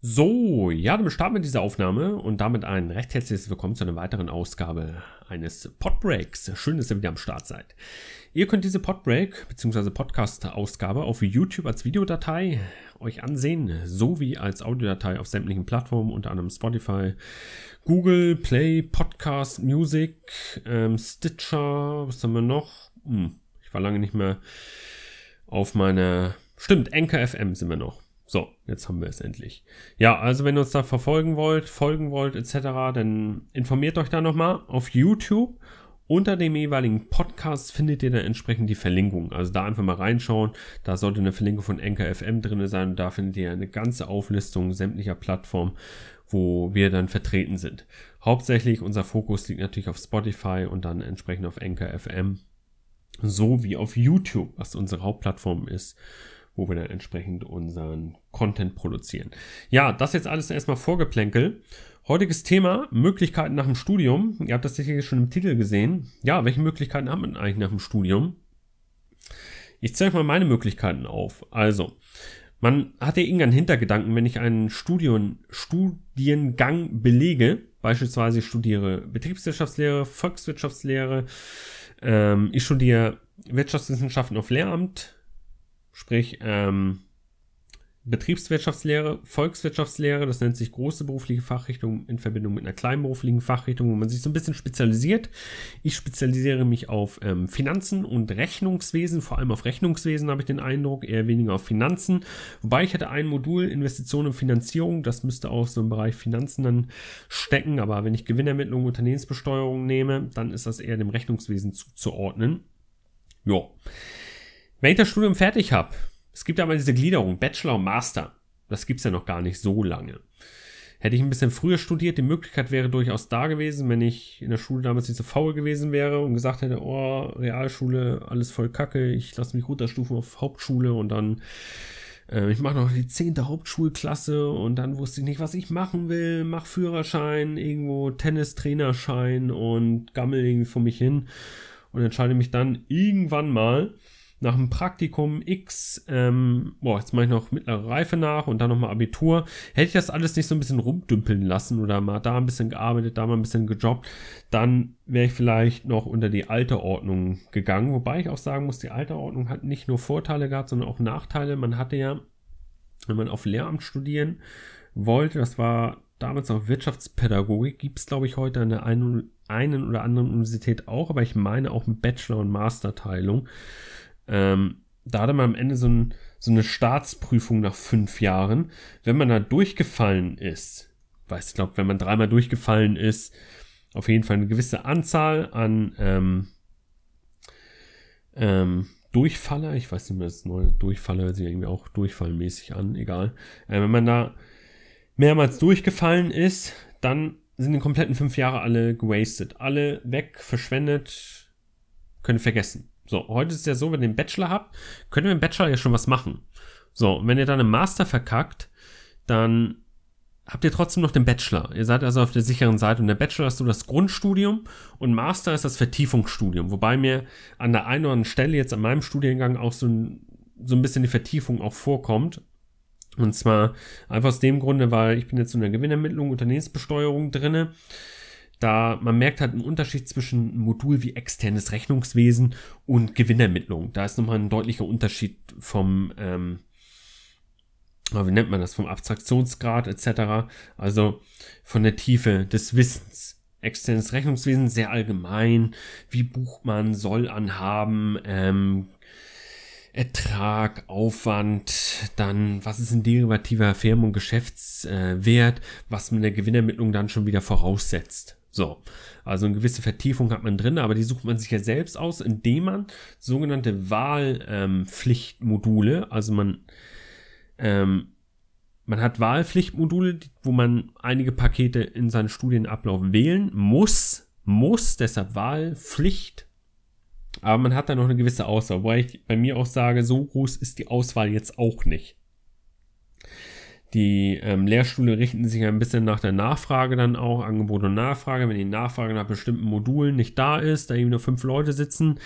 So, ja, dann starten wir diese Aufnahme und damit ein recht herzliches Willkommen zu einer weiteren Ausgabe eines Podbreaks. Schön, dass ihr wieder am Start seid. Ihr könnt diese Podbreak bzw. Podcast-Ausgabe auf YouTube als Videodatei euch ansehen, sowie als Audiodatei auf sämtlichen Plattformen, unter anderem Spotify, Google, Play, Podcast, Music, ähm, Stitcher, was haben wir noch? Hm, ich war lange nicht mehr auf meiner... Stimmt, Anchor FM sind wir noch. So, jetzt haben wir es endlich. Ja, also wenn ihr uns da verfolgen wollt, folgen wollt etc., dann informiert euch da nochmal auf YouTube. Unter dem jeweiligen Podcast findet ihr dann entsprechend die Verlinkung. Also da einfach mal reinschauen. Da sollte eine Verlinkung von Anchor FM drin sein. Und da findet ihr eine ganze Auflistung sämtlicher Plattformen, wo wir dann vertreten sind. Hauptsächlich unser Fokus liegt natürlich auf Spotify und dann entsprechend auf Anchor FM. So wie auf YouTube, was unsere Hauptplattform ist wo wir dann entsprechend unseren Content produzieren. Ja, das jetzt alles erstmal Vorgeplänkel. Heutiges Thema, Möglichkeiten nach dem Studium. Ihr habt das sicherlich schon im Titel gesehen. Ja, welche Möglichkeiten haben wir eigentlich nach dem Studium? Ich zeige mal meine Möglichkeiten auf. Also, man hat ja irgendeinen Hintergedanken, wenn ich einen Studium, Studiengang belege, beispielsweise ich studiere Betriebswirtschaftslehre, Volkswirtschaftslehre, ähm, ich studiere Wirtschaftswissenschaften auf Lehramt, sprich ähm, Betriebswirtschaftslehre, Volkswirtschaftslehre, das nennt sich große berufliche Fachrichtung in Verbindung mit einer kleinen beruflichen Fachrichtung, wo man sich so ein bisschen spezialisiert. Ich spezialisiere mich auf ähm, Finanzen und Rechnungswesen, vor allem auf Rechnungswesen habe ich den Eindruck, eher weniger auf Finanzen. Wobei ich hätte ein Modul Investitionen und Finanzierung, das müsste auch so im Bereich Finanzen dann stecken, aber wenn ich Gewinnermittlung, Unternehmensbesteuerung nehme, dann ist das eher dem Rechnungswesen zuzuordnen. Ja. Wenn ich das Studium fertig habe, es gibt ja mal diese Gliederung, Bachelor und Master. Das gibt es ja noch gar nicht so lange. Hätte ich ein bisschen früher studiert, die Möglichkeit wäre durchaus da gewesen, wenn ich in der Schule damals nicht so faul gewesen wäre und gesagt hätte, oh, Realschule, alles voll Kacke, ich lasse mich runterstufen auf Hauptschule und dann, äh, ich mache noch die zehnte Hauptschulklasse und dann wusste ich nicht, was ich machen will, mach Führerschein, irgendwo Tennistrainerschein und gammel irgendwie vor mich hin und entscheide mich dann irgendwann mal, nach dem Praktikum X, ähm, boah, jetzt mache ich noch mittlere Reife nach und dann nochmal Abitur. Hätte ich das alles nicht so ein bisschen rumdümpeln lassen oder mal da ein bisschen gearbeitet, da mal ein bisschen gejobbt, dann wäre ich vielleicht noch unter die alte Ordnung gegangen. Wobei ich auch sagen muss, die alte Ordnung hat nicht nur Vorteile gehabt, sondern auch Nachteile. Man hatte ja, wenn man auf Lehramt studieren wollte, das war damals auch Wirtschaftspädagogik, gibt es glaube ich heute an der einen, einen oder anderen Universität auch, aber ich meine auch mit Bachelor- und Masterteilung. Ähm, da hatte man am Ende so, ein, so, eine Staatsprüfung nach fünf Jahren. Wenn man da durchgefallen ist, weiß ich glaube, wenn man dreimal durchgefallen ist, auf jeden Fall eine gewisse Anzahl an ähm, ähm, Durchfaller, ich weiß nicht mehr, das neue Durchfaller hört sich irgendwie auch durchfallmäßig an, egal. Äh, wenn man da mehrmals durchgefallen ist, dann sind die kompletten fünf Jahre alle gewastet. Alle weg, verschwendet, können vergessen. So, heute ist ja so, wenn ihr einen Bachelor habt, könnt ihr im Bachelor ja schon was machen. So, wenn ihr dann einen Master verkackt, dann habt ihr trotzdem noch den Bachelor. Ihr seid also auf der sicheren Seite. Und der Bachelor ist so das Grundstudium und Master ist das Vertiefungsstudium. Wobei mir an der einen oder anderen Stelle jetzt an meinem Studiengang auch so ein, so ein bisschen die Vertiefung auch vorkommt. Und zwar einfach aus dem Grunde, weil ich bin jetzt in der Gewinnermittlung, Unternehmensbesteuerung drinne da man merkt halt einen Unterschied zwischen Modul wie externes Rechnungswesen und Gewinnermittlung. Da ist nochmal ein deutlicher Unterschied vom, ähm, wie nennt man das, vom Abstraktionsgrad etc. Also von der Tiefe des Wissens. Externes Rechnungswesen sehr allgemein. Wie bucht man, soll anhaben, ähm, Ertrag, Aufwand, dann was ist ein derivativer Firmen- und Geschäftswert, was in der Gewinnermittlung dann schon wieder voraussetzt. So, also eine gewisse Vertiefung hat man drin, aber die sucht man sich ja selbst aus, indem man sogenannte Wahlpflichtmodule, ähm, also man, ähm, man hat Wahlpflichtmodule, wo man einige Pakete in seinen Studienablauf wählen muss, muss, deshalb Wahlpflicht. Aber man hat da noch eine gewisse Auswahl, wobei ich bei mir auch sage, so groß ist die Auswahl jetzt auch nicht. Die ähm, Lehrstühle richten sich ein bisschen nach der Nachfrage dann auch, Angebot und Nachfrage. Wenn die Nachfrage nach bestimmten Modulen nicht da ist, da eben nur fünf Leute sitzen,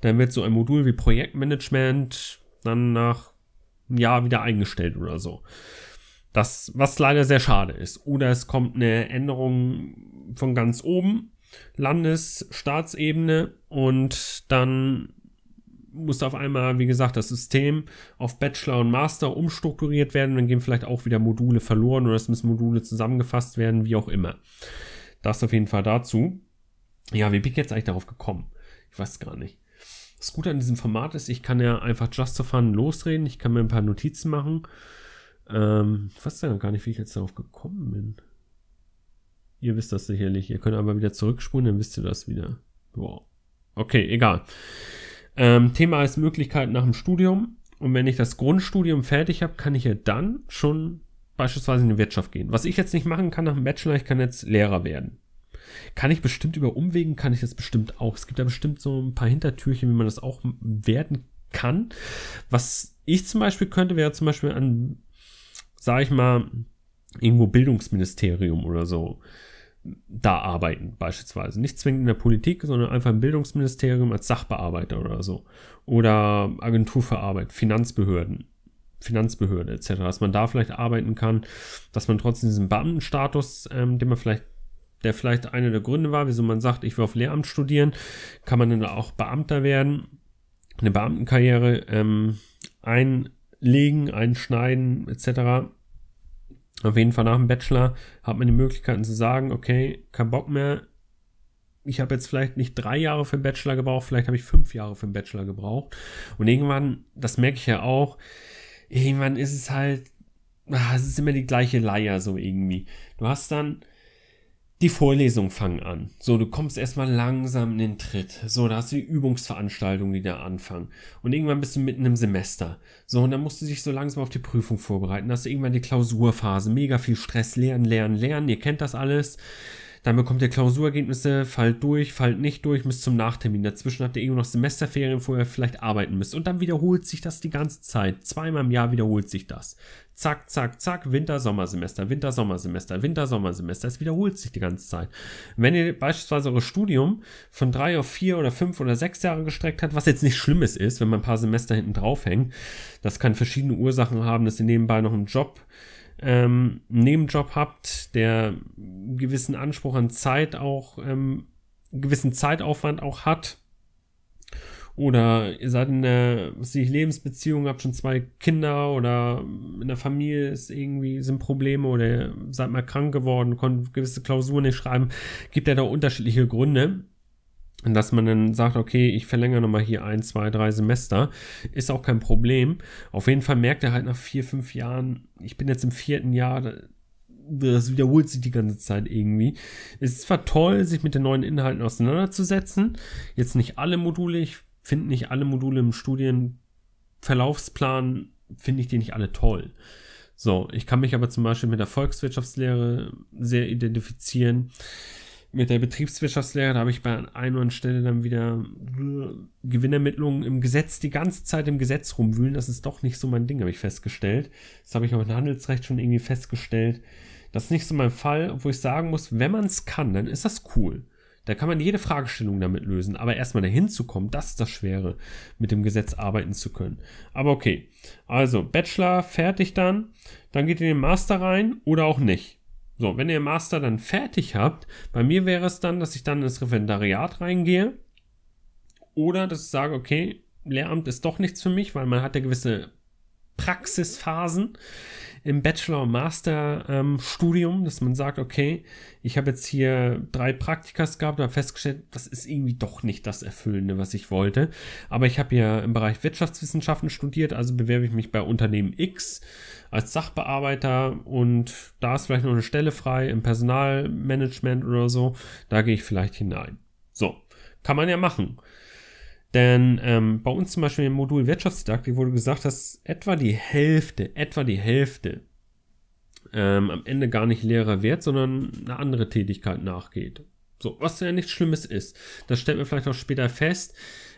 dann wird so ein Modul wie Projektmanagement dann nach einem Jahr wieder eingestellt oder so. Das, was leider sehr schade ist. Oder es kommt eine Änderung von ganz oben, Landes-, Staatsebene und dann muss auf einmal, wie gesagt, das System auf Bachelor und Master umstrukturiert werden. Dann gehen vielleicht auch wieder Module verloren oder es müssen Module zusammengefasst werden, wie auch immer. Das auf jeden Fall dazu. Ja, wie bin ich jetzt eigentlich darauf gekommen? Ich weiß gar nicht. Das Gute an diesem Format ist, ich kann ja einfach just for fun losreden. Ich kann mir ein paar Notizen machen. Ähm, ich weiß ja gar nicht, wie ich jetzt darauf gekommen bin. Ihr wisst das sicherlich. Ihr könnt aber wieder zurückspulen, dann wisst ihr das wieder. Wow. Okay, egal. Ähm, Thema ist Möglichkeiten nach dem Studium. Und wenn ich das Grundstudium fertig habe, kann ich ja dann schon beispielsweise in die Wirtschaft gehen. Was ich jetzt nicht machen kann nach dem Bachelor, ich kann jetzt Lehrer werden. Kann ich bestimmt über Umwegen, kann ich das bestimmt auch. Es gibt da bestimmt so ein paar Hintertürchen, wie man das auch werden kann. Was ich zum Beispiel könnte, wäre zum Beispiel an, sag ich mal, irgendwo Bildungsministerium oder so da arbeiten, beispielsweise. Nicht zwingend in der Politik, sondern einfach im Bildungsministerium als Sachbearbeiter oder so. Oder Agentur für Arbeit, Finanzbehörden, Finanzbehörde etc. Dass man da vielleicht arbeiten kann, dass man trotzdem diesen Beamtenstatus, ähm, den man vielleicht, der vielleicht einer der Gründe war, wieso man sagt, ich will auf Lehramt studieren, kann man dann auch Beamter werden, eine Beamtenkarriere ähm, einlegen, einschneiden etc auf jeden Fall nach dem Bachelor hat man die Möglichkeiten zu sagen, okay, kein Bock mehr. Ich habe jetzt vielleicht nicht drei Jahre für den Bachelor gebraucht, vielleicht habe ich fünf Jahre für den Bachelor gebraucht. Und irgendwann, das merke ich ja auch, irgendwann ist es halt, ah, es ist immer die gleiche Leier so irgendwie. Du hast dann die Vorlesungen fangen an. So, du kommst erstmal langsam in den Tritt. So, da hast du die Übungsveranstaltungen, die da anfangen. Und irgendwann bist du mitten im Semester. So, und dann musst du dich so langsam auf die Prüfung vorbereiten. Da hast du irgendwann die Klausurphase. Mega viel Stress. Lernen, lernen, lernen. Ihr kennt das alles. Dann bekommt ihr Klausurergebnisse, fallt durch, fallt nicht durch, bis zum Nachtermin. Dazwischen habt ihr irgendwo noch Semesterferien, wo ihr vielleicht arbeiten müsst. Und dann wiederholt sich das die ganze Zeit. Zweimal im Jahr wiederholt sich das. Zack, zack, zack, Winter, Sommersemester, Winter, Sommersemester, Winter, Sommersemester. Es wiederholt sich die ganze Zeit. Wenn ihr beispielsweise eure Studium von drei auf vier oder fünf oder sechs Jahre gestreckt habt, was jetzt nicht Schlimmes ist, wenn man ein paar Semester hinten drauf hängt, das kann verschiedene Ursachen haben, dass ihr nebenbei noch einen Job ähm, einen Nebenjob habt, der einen gewissen Anspruch an Zeit auch, ähm, einen gewissen Zeitaufwand auch hat. Oder ihr seid in einer was ich, Lebensbeziehung, habt schon zwei Kinder oder in der Familie ist irgendwie, sind Probleme oder seid mal krank geworden, konntet gewisse Klausuren nicht schreiben. Gibt ja da unterschiedliche Gründe dass man dann sagt, okay, ich verlängere nochmal hier ein, zwei, drei Semester, ist auch kein Problem. Auf jeden Fall merkt er halt nach vier, fünf Jahren, ich bin jetzt im vierten Jahr, das wiederholt sich die ganze Zeit irgendwie. Es ist zwar toll, sich mit den neuen Inhalten auseinanderzusetzen, jetzt nicht alle Module, ich finde nicht alle Module im Studienverlaufsplan, finde ich die nicht alle toll. So, ich kann mich aber zum Beispiel mit der Volkswirtschaftslehre sehr identifizieren mit der Betriebswirtschaftslehre, da habe ich bei einer anderen Stelle dann wieder Gewinnermittlungen im Gesetz, die ganze Zeit im Gesetz rumwühlen. Das ist doch nicht so mein Ding, habe ich festgestellt. Das habe ich auch im Handelsrecht schon irgendwie festgestellt. Das ist nicht so mein Fall, obwohl ich sagen muss, wenn man es kann, dann ist das cool. Da kann man jede Fragestellung damit lösen. Aber erstmal dahin zu kommen, das ist das Schwere, mit dem Gesetz arbeiten zu können. Aber okay. Also, Bachelor fertig dann. Dann geht ihr in den Master rein oder auch nicht. So, wenn ihr Master dann fertig habt, bei mir wäre es dann, dass ich dann ins Referendariat reingehe oder dass ich sage, okay, Lehramt ist doch nichts für mich, weil man hat ja gewisse Praxisphasen im Bachelor- und Master-Studium, ähm, dass man sagt, okay, ich habe jetzt hier drei Praktikas gehabt, habe festgestellt, das ist irgendwie doch nicht das Erfüllende, was ich wollte. Aber ich habe ja im Bereich Wirtschaftswissenschaften studiert, also bewerbe ich mich bei Unternehmen X als Sachbearbeiter und da ist vielleicht noch eine Stelle frei im Personalmanagement oder so, da gehe ich vielleicht hinein. So, kann man ja machen. Denn ähm, bei uns zum Beispiel im Modul Wirtschaftsdidaktik wurde gesagt, dass etwa die Hälfte, etwa die Hälfte ähm, am Ende gar nicht Lehrer wird, sondern eine andere Tätigkeit nachgeht. So, was ja nichts Schlimmes ist. Das stellt man vielleicht auch später fest.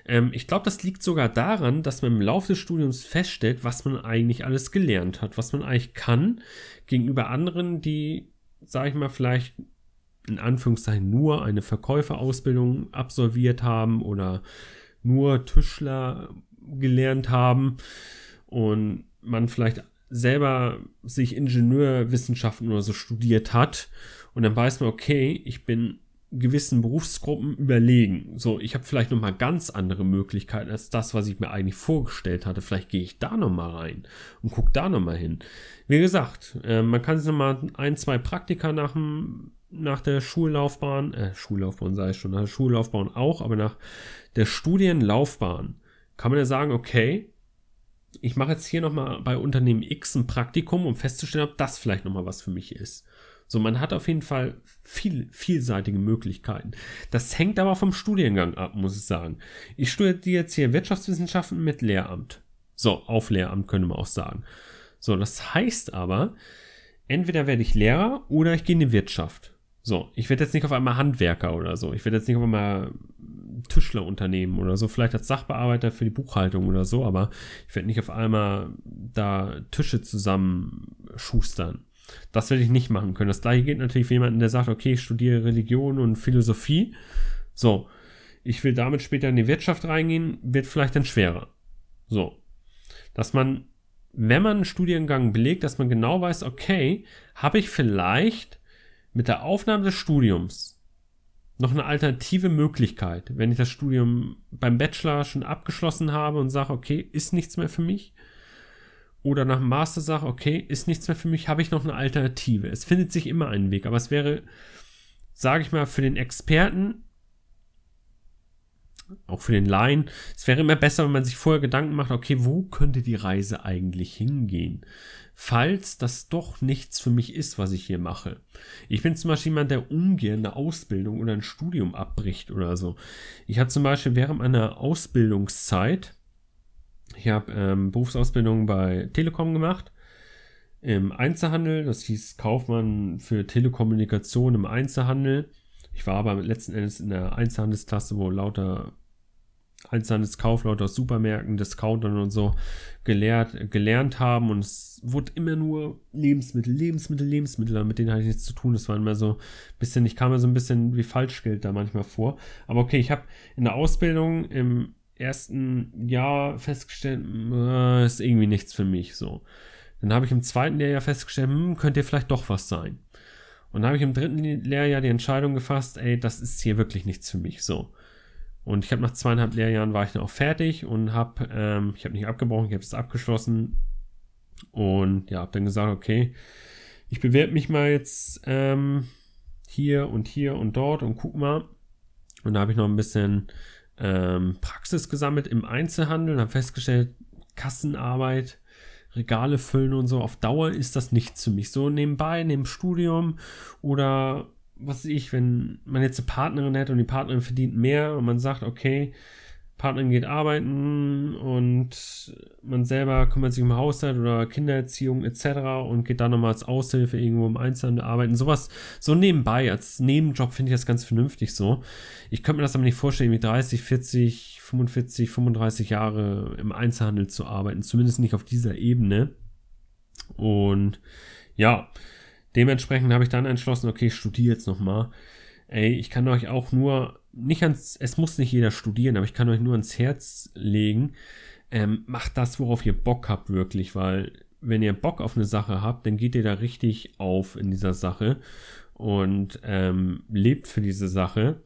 Ähm, ich glaube, das liegt sogar daran, dass man im Laufe des Studiums feststellt, was man eigentlich alles gelernt hat, was man eigentlich kann, gegenüber anderen, die, sage ich mal, vielleicht in Anführungszeichen nur eine Verkäuferausbildung absolviert haben oder nur Tischler gelernt haben und man vielleicht selber sich Ingenieurwissenschaften oder so studiert hat und dann weiß man, okay, ich bin gewissen Berufsgruppen überlegen. So, ich habe vielleicht noch mal ganz andere Möglichkeiten als das, was ich mir eigentlich vorgestellt hatte. Vielleicht gehe ich da noch mal rein und gucke da noch mal hin. Wie gesagt, äh, man kann sich noch mal ein, zwei Praktika nach, nach der Schullaufbahn, äh, Schullaufbahn sei es schon, nach der Schullaufbahn auch, aber nach der Studienlaufbahn kann man ja sagen, okay, ich mache jetzt hier noch mal bei Unternehmen X ein Praktikum, um festzustellen, ob das vielleicht noch mal was für mich ist. So, man hat auf jeden Fall viel, vielseitige Möglichkeiten. Das hängt aber vom Studiengang ab, muss ich sagen. Ich studiere jetzt hier Wirtschaftswissenschaften mit Lehramt. So, auf Lehramt könnte man auch sagen. So, das heißt aber, entweder werde ich Lehrer oder ich gehe in die Wirtschaft. So, ich werde jetzt nicht auf einmal Handwerker oder so. Ich werde jetzt nicht auf einmal Tischlerunternehmen oder so, vielleicht als Sachbearbeiter für die Buchhaltung oder so, aber ich werde nicht auf einmal da Tische zusammenschustern. Das werde ich nicht machen können. Das gleiche geht natürlich für jemanden, der sagt, okay, ich studiere Religion und Philosophie. So, ich will damit später in die Wirtschaft reingehen, wird vielleicht dann schwerer. So, dass man, wenn man einen Studiengang belegt, dass man genau weiß, okay, habe ich vielleicht mit der Aufnahme des Studiums noch eine alternative Möglichkeit, wenn ich das Studium beim Bachelor schon abgeschlossen habe und sage, okay, ist nichts mehr für mich, oder nach dem Master sage, okay, ist nichts mehr für mich, habe ich noch eine Alternative. Es findet sich immer einen Weg, aber es wäre, sage ich mal, für den Experten, auch für den Laien, es wäre immer besser, wenn man sich vorher Gedanken macht, okay, wo könnte die Reise eigentlich hingehen? Falls das doch nichts für mich ist, was ich hier mache. Ich bin zum Beispiel jemand, der ungern eine Ausbildung oder ein Studium abbricht oder so. Ich habe zum Beispiel während meiner Ausbildungszeit, ich habe ähm, Berufsausbildung bei Telekom gemacht im Einzelhandel. Das hieß Kaufmann für Telekommunikation im Einzelhandel. Ich war aber letzten Endes in der Einzelhandelsklasse, wo lauter Einzelhandelskaufleute aus Supermärkten, Discountern und so gelehrt, gelernt haben und es wurde immer nur Lebensmittel, Lebensmittel, Lebensmittel, mit denen hatte ich nichts zu tun. Das war immer so ein bisschen, ich kam mir so ein bisschen wie Falschgeld da manchmal vor. Aber okay, ich habe in der Ausbildung im ersten Jahr festgestellt, äh, ist irgendwie nichts für mich so. Dann habe ich im zweiten Lehrjahr festgestellt, hm, könnte vielleicht doch was sein. Und dann habe ich im dritten Lehrjahr die Entscheidung gefasst, ey, das ist hier wirklich nichts für mich so. Und ich habe nach zweieinhalb Lehrjahren war ich dann auch fertig und habe, ähm, ich habe nicht abgebrochen, ich habe es abgeschlossen und ja, habe dann gesagt, okay, ich bewerbe mich mal jetzt ähm, hier und hier und dort und guck mal. Und da habe ich noch ein bisschen ähm, Praxis gesammelt im Einzelhandel und habe festgestellt, Kassenarbeit, Regale füllen und so, auf Dauer ist das nichts für mich. So nebenbei, neben Studium oder was ich, wenn man jetzt eine Partnerin hätte und die Partnerin verdient mehr und man sagt, okay, Partnerin geht arbeiten und man selber kümmert sich um Haushalt oder Kindererziehung etc. und geht dann nochmal als Aushilfe irgendwo im Einzelhandel arbeiten. Sowas, so nebenbei, als Nebenjob finde ich das ganz vernünftig so. Ich könnte mir das aber nicht vorstellen, mit 30, 40, 45, 35 Jahre im Einzelhandel zu arbeiten. Zumindest nicht auf dieser Ebene. Und ja, dementsprechend habe ich dann entschlossen, okay, ich studiere jetzt nochmal. Ey, ich kann euch auch nur nicht ans, es muss nicht jeder studieren, aber ich kann euch nur ans Herz legen, ähm, macht das, worauf ihr Bock habt, wirklich, weil wenn ihr Bock auf eine Sache habt, dann geht ihr da richtig auf in dieser Sache und ähm, lebt für diese Sache.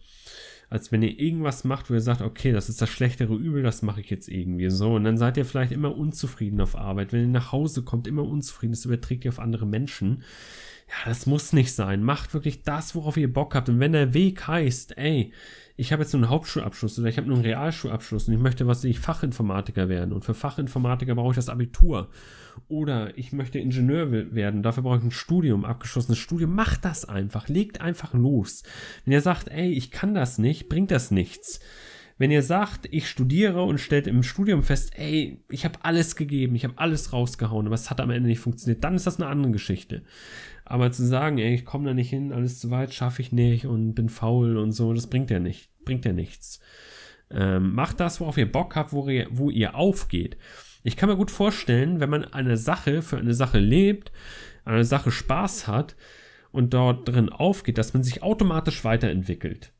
Als wenn ihr irgendwas macht, wo ihr sagt, okay, das ist das schlechtere Übel, das mache ich jetzt irgendwie so. Und dann seid ihr vielleicht immer unzufrieden auf Arbeit. Wenn ihr nach Hause kommt, immer unzufrieden, das überträgt ihr auf andere Menschen ja, das muss nicht sein. Macht wirklich das, worauf ihr Bock habt. Und wenn der Weg heißt, ey, ich habe jetzt nur einen Hauptschulabschluss oder ich habe nur einen Realschulabschluss und ich möchte, was ich Fachinformatiker werden. Und für Fachinformatiker brauche ich das Abitur. Oder ich möchte Ingenieur werden, dafür brauche ich ein Studium, abgeschlossenes Studium. Macht das einfach, legt einfach los. Wenn ihr sagt, ey, ich kann das nicht, bringt das nichts. Wenn ihr sagt, ich studiere und stellt im Studium fest, ey, ich habe alles gegeben, ich habe alles rausgehauen, aber es hat am Ende nicht funktioniert, dann ist das eine andere Geschichte. Aber zu sagen, ey, ich komme da nicht hin, alles zu weit, schaffe ich nicht und bin faul und so, das bringt ja nicht, bringt ja nichts. Ähm, macht das, worauf ihr Bock habt, wo ihr, wo ihr aufgeht. Ich kann mir gut vorstellen, wenn man eine Sache für eine Sache lebt, eine Sache Spaß hat und dort drin aufgeht, dass man sich automatisch weiterentwickelt.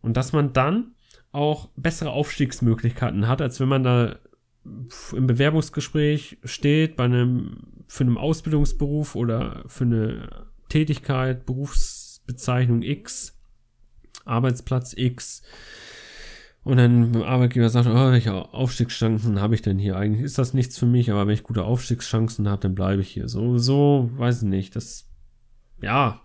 Und dass man dann auch bessere Aufstiegsmöglichkeiten hat, als wenn man da im Bewerbungsgespräch steht bei einem für einen Ausbildungsberuf oder für eine Tätigkeit, Berufsbezeichnung X, Arbeitsplatz X, und dann Arbeitgeber sagt, oh, welche Aufstiegschancen habe ich denn hier? Eigentlich ist das nichts für mich, aber wenn ich gute Aufstiegschancen habe, dann bleibe ich hier. So, so, weiß ich nicht. Das, ja,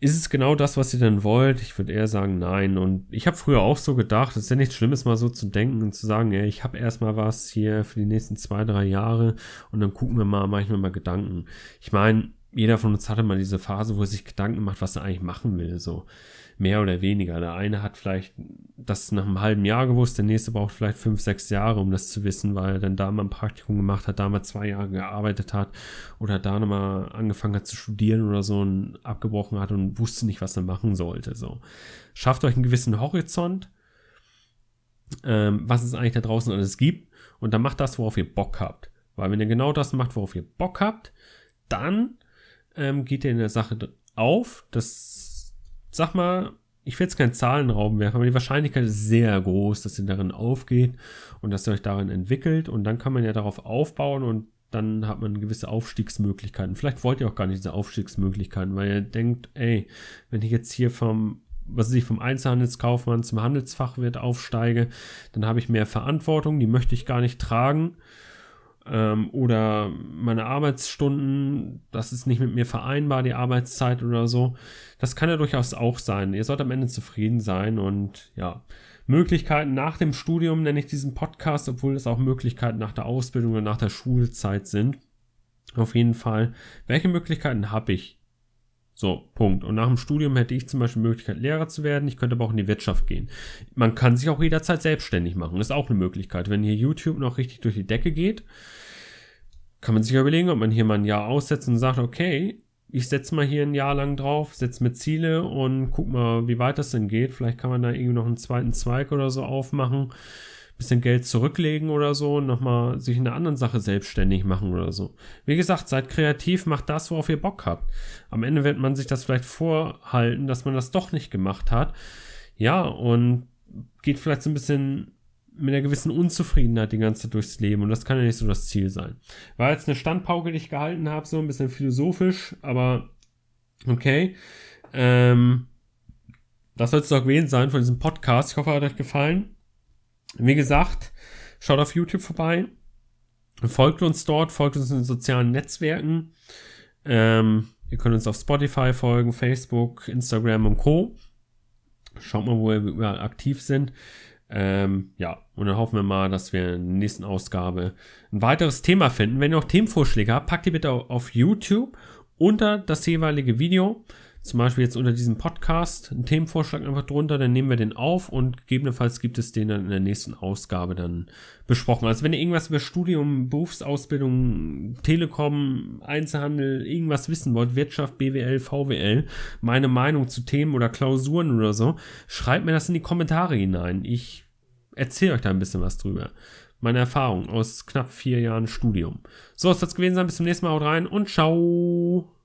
ist es genau das, was ihr denn wollt? Ich würde eher sagen, nein. Und ich habe früher auch so gedacht, es ist ja nichts Schlimmes, mal so zu denken und zu sagen, ja, ich habe erstmal was hier für die nächsten zwei, drei Jahre und dann gucken wir mal, mache ich mir mal Gedanken. Ich meine, jeder von uns hatte mal diese Phase, wo er sich Gedanken macht, was er eigentlich machen will. So mehr oder weniger. Der eine hat vielleicht das nach einem halben Jahr gewusst, der nächste braucht vielleicht fünf, sechs Jahre, um das zu wissen, weil er dann da mal ein Praktikum gemacht hat, da mal zwei Jahre gearbeitet hat oder da nochmal angefangen hat zu studieren oder so und abgebrochen hat und wusste nicht, was er machen sollte. So. Schafft euch einen gewissen Horizont, ähm, was es eigentlich da draußen alles gibt und dann macht das, worauf ihr Bock habt. Weil wenn ihr genau das macht, worauf ihr Bock habt, dann ähm, geht ihr in der Sache auf. Das sag mal, ich will jetzt keinen Zahlenraum werfen, aber die Wahrscheinlichkeit ist sehr groß, dass ihr darin aufgeht und dass ihr euch darin entwickelt und dann kann man ja darauf aufbauen und dann hat man gewisse Aufstiegsmöglichkeiten. Vielleicht wollt ihr auch gar nicht diese Aufstiegsmöglichkeiten, weil ihr denkt, ey, wenn ich jetzt hier vom was ich vom Einzelhandelskaufmann zum Handelsfachwirt aufsteige, dann habe ich mehr Verantwortung, die möchte ich gar nicht tragen ähm, oder meine Arbeitsstunden, das ist nicht mit mir vereinbar, die Arbeitszeit oder so. Das kann ja durchaus auch sein. Ihr sollt am Ende zufrieden sein und ja, Möglichkeiten nach dem Studium nenne ich diesen Podcast, obwohl es auch Möglichkeiten nach der Ausbildung oder nach der Schulzeit sind. Auf jeden Fall. Welche Möglichkeiten habe ich? So, Punkt. Und nach dem Studium hätte ich zum Beispiel die Möglichkeit, Lehrer zu werden. Ich könnte aber auch in die Wirtschaft gehen. Man kann sich auch jederzeit selbstständig machen. Ist auch eine Möglichkeit. Wenn hier YouTube noch richtig durch die Decke geht, kann man sich überlegen, ob man hier mal ein Jahr aussetzt und sagt, okay, ich setze mal hier ein Jahr lang drauf, setze mir Ziele und guck mal, wie weit das denn geht. Vielleicht kann man da irgendwie noch einen zweiten Zweig oder so aufmachen bisschen Geld zurücklegen oder so und nochmal sich in einer anderen Sache selbstständig machen oder so. Wie gesagt, seid kreativ, macht das, worauf ihr Bock habt. Am Ende wird man sich das vielleicht vorhalten, dass man das doch nicht gemacht hat. Ja, und geht vielleicht so ein bisschen mit einer gewissen Unzufriedenheit die ganze Zeit durchs Leben und das kann ja nicht so das Ziel sein. War jetzt eine Standpauke, die ich gehalten habe, so ein bisschen philosophisch, aber okay. Ähm, das soll es doch gewesen sein von diesem Podcast. Ich hoffe, er hat euch gefallen. Wie gesagt, schaut auf YouTube vorbei. Folgt uns dort, folgt uns in den sozialen Netzwerken. Ähm, ihr könnt uns auf Spotify folgen, Facebook, Instagram und Co. Schaut mal, wo wir überall aktiv sind. Ähm, ja, und dann hoffen wir mal, dass wir in der nächsten Ausgabe ein weiteres Thema finden. Wenn ihr auch Themenvorschläge habt, packt die bitte auf YouTube unter das jeweilige Video zum Beispiel jetzt unter diesem Podcast einen Themenvorschlag einfach drunter, dann nehmen wir den auf und gegebenenfalls gibt es den dann in der nächsten Ausgabe dann besprochen. Also wenn ihr irgendwas über Studium, Berufsausbildung, Telekom, Einzelhandel, irgendwas wissen wollt, Wirtschaft, BWL, VWL, meine Meinung zu Themen oder Klausuren oder so, schreibt mir das in die Kommentare hinein. Ich erzähle euch da ein bisschen was drüber. Meine Erfahrung aus knapp vier Jahren Studium. So, das es gewesen sein. Bis zum nächsten Mal. Haut rein und ciao.